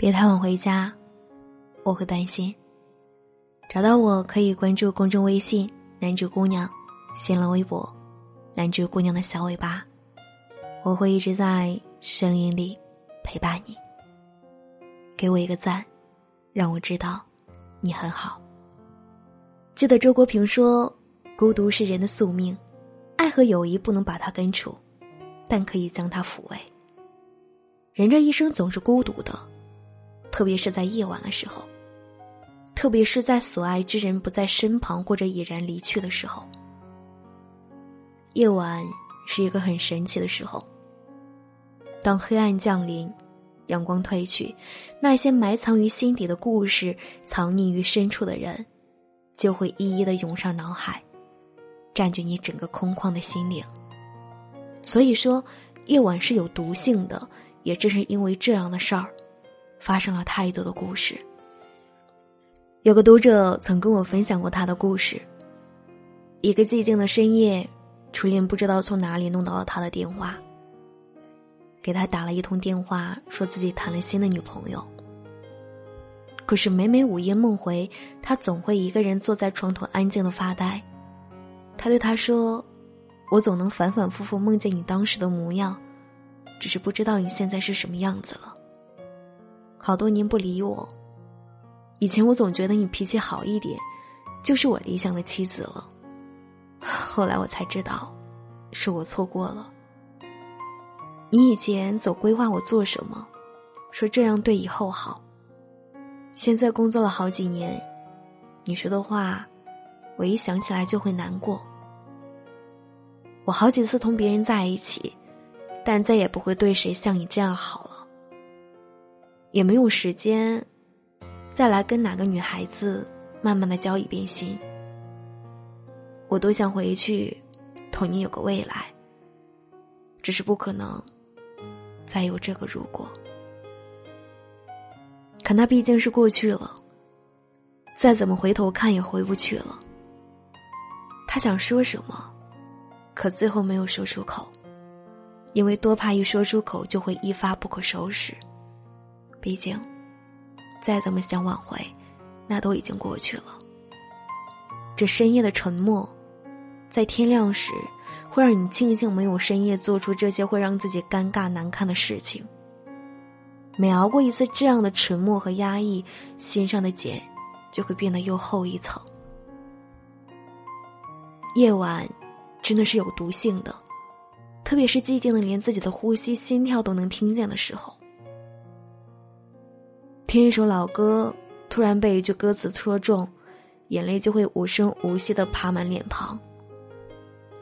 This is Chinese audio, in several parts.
别太晚回家，我会担心。找到我可以关注公众微信“男主姑娘”，新浪微博“男主姑娘的小尾巴”，我会一直在声音里陪伴你。给我一个赞，让我知道你很好。记得周国平说：“孤独是人的宿命，爱和友谊不能把它根除，但可以将它抚慰。”人这一生总是孤独的，特别是在夜晚的时候。特别是在所爱之人不在身旁或者已然离去的时候，夜晚是一个很神奇的时候。当黑暗降临，阳光褪去，那些埋藏于心底的故事，藏匿于深处的人，就会一一的涌上脑海，占据你整个空旷的心灵。所以说，夜晚是有毒性的，也正是因为这样的事儿，发生了太多的故事。有个读者曾跟我分享过他的故事。一个寂静的深夜，初恋不知道从哪里弄到了他的电话，给他打了一通电话，说自己谈了新的女朋友。可是每每午夜梦回，他总会一个人坐在床头安静的发呆。他对他说：“我总能反反复复梦见你当时的模样，只是不知道你现在是什么样子了。好多年不理我。”以前我总觉得你脾气好一点，就是我理想的妻子了。后来我才知道，是我错过了。你以前总规划我做什么，说这样对以后好。现在工作了好几年，你说的话，我一想起来就会难过。我好几次同别人在一起，但再也不会对谁像你这样好了，也没有时间。再来跟哪个女孩子慢慢的交一遍心，我多想回去同你有个未来。只是不可能再有这个如果，可那毕竟是过去了，再怎么回头看也回不去了。他想说什么，可最后没有说出口，因为多怕一说出口就会一发不可收拾。毕竟。再怎么想挽回，那都已经过去了。这深夜的沉默，在天亮时，会让你庆幸没有深夜做出这些会让自己尴尬难堪的事情。每熬过一次这样的沉默和压抑，心上的茧就会变得又厚一层。夜晚，真的是有毒性的，特别是寂静的连自己的呼吸、心跳都能听见的时候。听一首老歌，突然被一句歌词戳中，眼泪就会无声无息的爬满脸庞。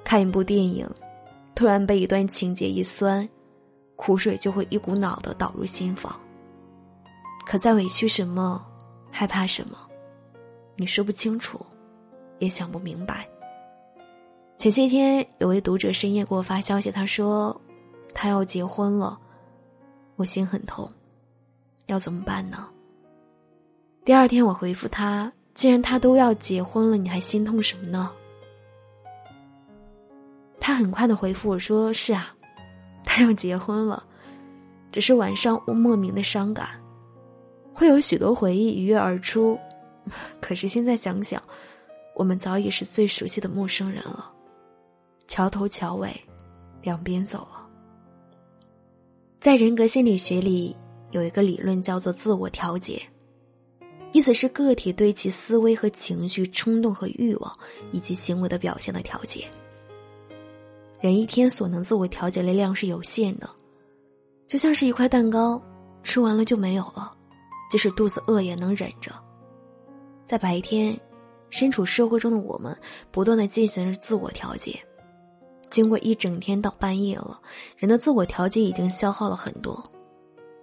看一部电影，突然被一段情节一酸，苦水就会一股脑的倒入心房。可在委屈什么，害怕什么，你说不清楚，也想不明白。前些天有位读者深夜给我发消息，他说他要结婚了，我心很痛。要怎么办呢？第二天我回复他：“既然他都要结婚了，你还心痛什么呢？”他很快的回复我说：“是啊，他要结婚了，只是晚上我莫名的伤感，会有许多回忆一跃而出。可是现在想想，我们早已是最熟悉的陌生人了，桥头桥尾，两边走了。在人格心理学里。”有一个理论叫做自我调节，意思是个体对其思维和情绪、冲动和欲望以及行为的表现的调节。人一天所能自我调节的量是有限的，就像是一块蛋糕，吃完了就没有了，即使肚子饿也能忍着。在白天，身处社会中的我们，不断的进行着自我调节，经过一整天到半夜了，人的自我调节已经消耗了很多。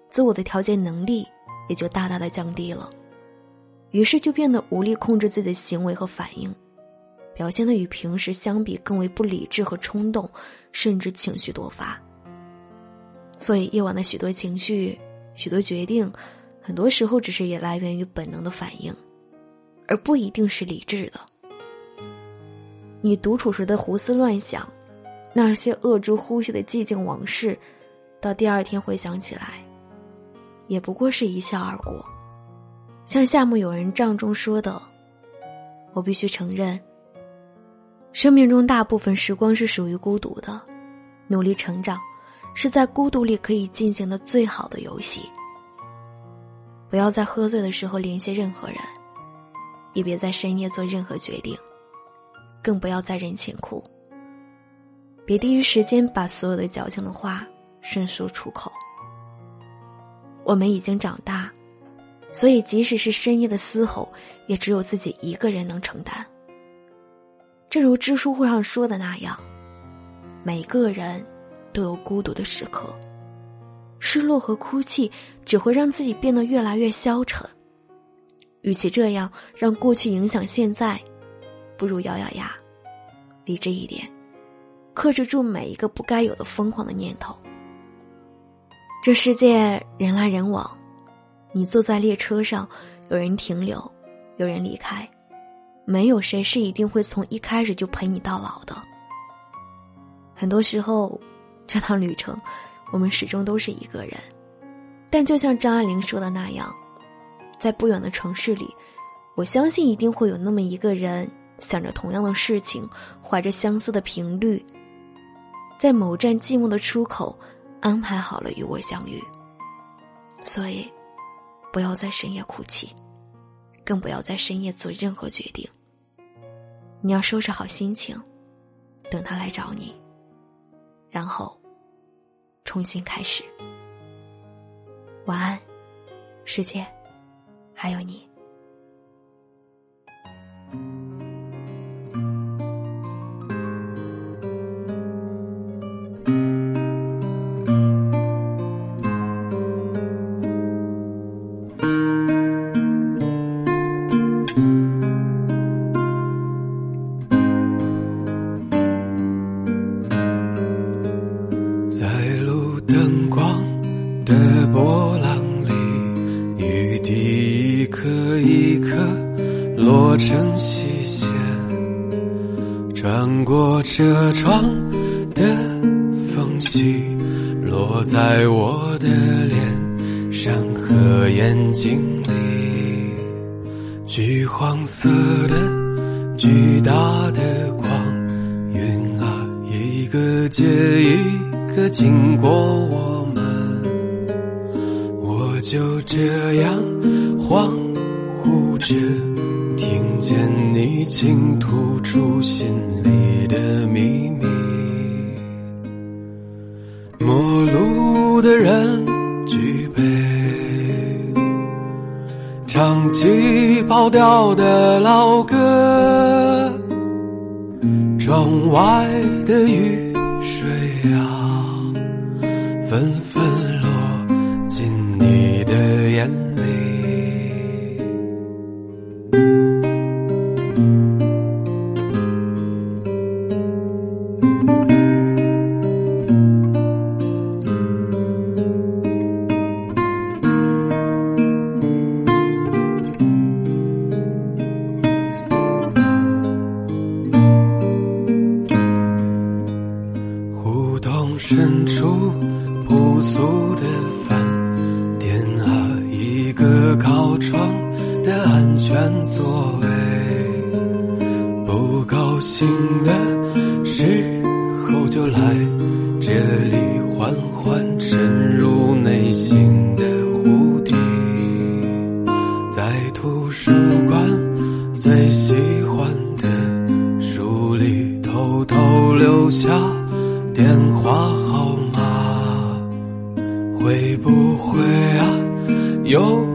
自我的调节能力也就大大的降低了，于是就变得无力控制自己的行为和反应，表现的与平时相比更为不理智和冲动，甚至情绪多发。所以夜晚的许多情绪、许多决定，很多时候只是也来源于本能的反应，而不一定是理智的。你独处时的胡思乱想，那些扼住呼吸的寂静往事，到第二天回想起来。也不过是一笑而过。像夏目友人帐中说的：“我必须承认，生命中大部分时光是属于孤独的。努力成长，是在孤独里可以进行的最好的游戏。不要在喝醉的时候联系任何人，也别在深夜做任何决定，更不要在人前哭。别第一时间把所有的矫情的话顺说出口。我们已经长大。”所以，即使是深夜的嘶吼，也只有自己一个人能承担。正如知书会上说的那样，每个人都有孤独的时刻，失落和哭泣只会让自己变得越来越消沉。与其这样让过去影响现在，不如咬咬牙，理智一点，克制住每一个不该有的疯狂的念头。这世界人来人往。你坐在列车上，有人停留，有人离开，没有谁是一定会从一开始就陪你到老的。很多时候，这趟旅程，我们始终都是一个人。但就像张爱玲说的那样，在不远的城市里，我相信一定会有那么一个人，想着同样的事情，怀着相似的频率，在某站寂寞的出口，安排好了与我相遇。所以。不要在深夜哭泣，更不要在深夜做任何决定。你要收拾好心情，等他来找你，然后重新开始。晚安，世界，还有你。在路灯光的波浪里，雨滴一颗一颗落成细线，穿过车窗的缝隙，落在我的脸上和眼睛里。橘黄色的巨大的光晕啊，一个接一个经过我们，我就这样恍惚着。听见你倾吐出心里的秘密，陌路的人举杯，唱起跑调的老歌，窗外的雨深处朴素的饭店啊，一个靠窗的安全座位。不高兴的时候就来这里缓缓沉入内心的湖底，在图书馆最喜欢的书里偷偷留下。电话号码会不会啊？有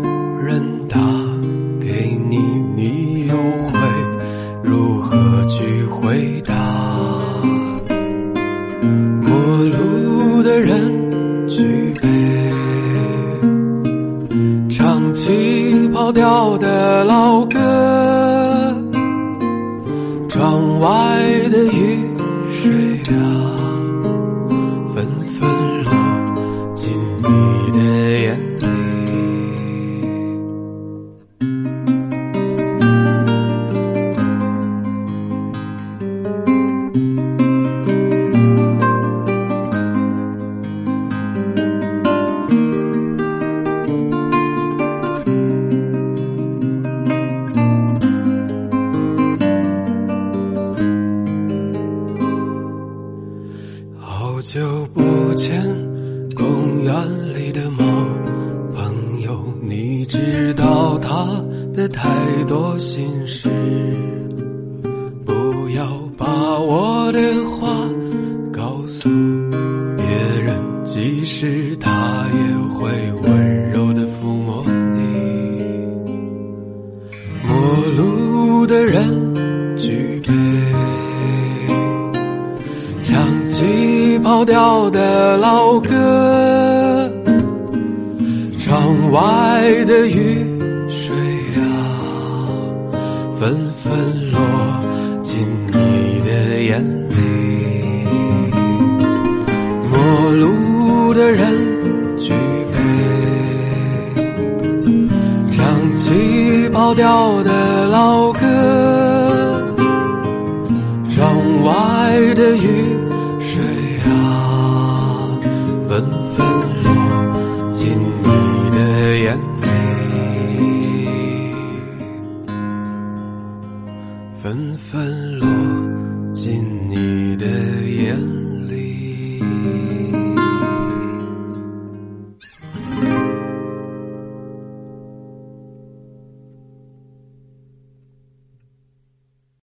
好久不见公园里的猫朋友你知道他的太多心事。不要把我起跑调的老歌，窗外的雨水啊。纷纷落进你的眼里，陌路的人举杯，唱起跑调的纷纷落尽